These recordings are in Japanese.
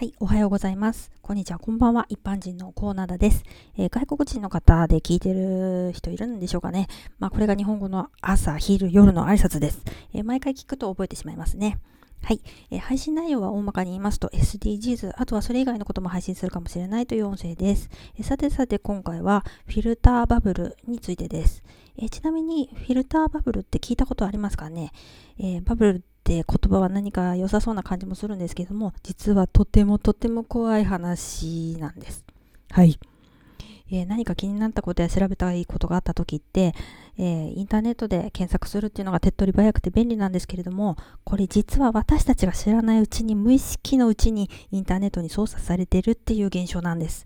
はい、おはようございます。こんにちは、こんばんは。一般人のコーナーです、えー、外国人の方で聞いてる人いるんでしょうかね。まあ、これが日本語の朝、昼、夜の挨拶です。えー、毎回聞くと覚えてしまいますね。はい、えー、配信内容は大まかに言いますと SDGs、あとはそれ以外のことも配信するかもしれないという音声です。えさてさて今回はフィルターバブルについてです。えちなみにフィルターバブルって聞いたことありますかね、えバブルって言葉は何か良さそうな感じもするんですけども、実はとてもとても怖い話なんです。はい。えー、何か気になったことや調べたいことがあった時って、えー、インターネットで検索するっていうのが手っ取り早くて便利なんですけれども、これ実は私たちが知らないうちに無意識のうちにインターネットに操作されてるっていう現象なんです。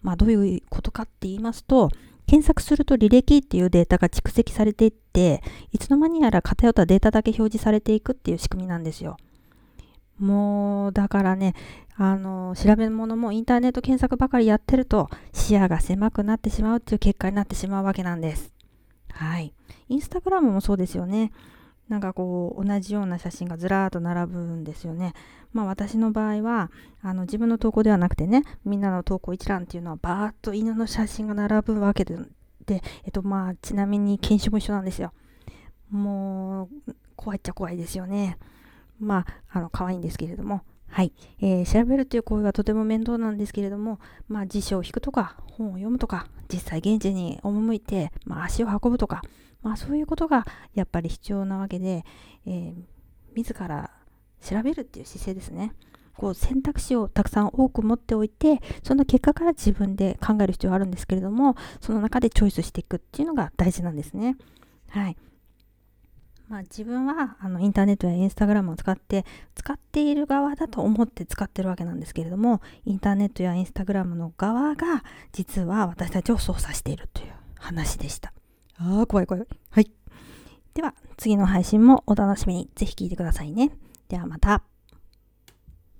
まあどういうことかって言いますと、検索すると履歴っていうデータが蓄積されていって、いつの間にやら偏ったデータだけ表示されていくっていう仕組みなんですよ。もう、だからね、あの、調べ物もインターネット検索ばかりやってると視野が狭くなってしまうっていう結果になってしまうわけなんです。はい。インスタグラムもそうですよね。なんかこう同じような写真がずらーっと並ぶんですよね。まあ私の場合はあの自分の投稿ではなくてねみんなの投稿一覧っていうのはバーッと犬の写真が並ぶわけでで、えっとまあちなみに犬種も一緒なんですよ。もう怖いっちゃ怖いですよね。まああの可愛いんですけれども。はい、えー、調べるという行為はとても面倒なんですけれども、まあ、辞書を引くとか本を読むとか実際現地に赴いて、まあ、足を運ぶとかまあ、そういうことがやっぱり必要なわけで、えー、自ら調べるっていう姿勢ですね。こう選択肢をたくさん多く持っておいてその結果から自分で考える必要があるんですけれどもその中でチョイスしていくっていうのが大事なんですね。はいまあ、自分はあのインターネットやインスタグラムを使って使っている側だと思って使ってるわけなんですけれどもインターネットやインスタグラムの側が実は私たちを操作しているという話でした。ああ、怖い怖い。はい。では、次の配信もお楽しみに。ぜひ聞いてくださいね。ではまた。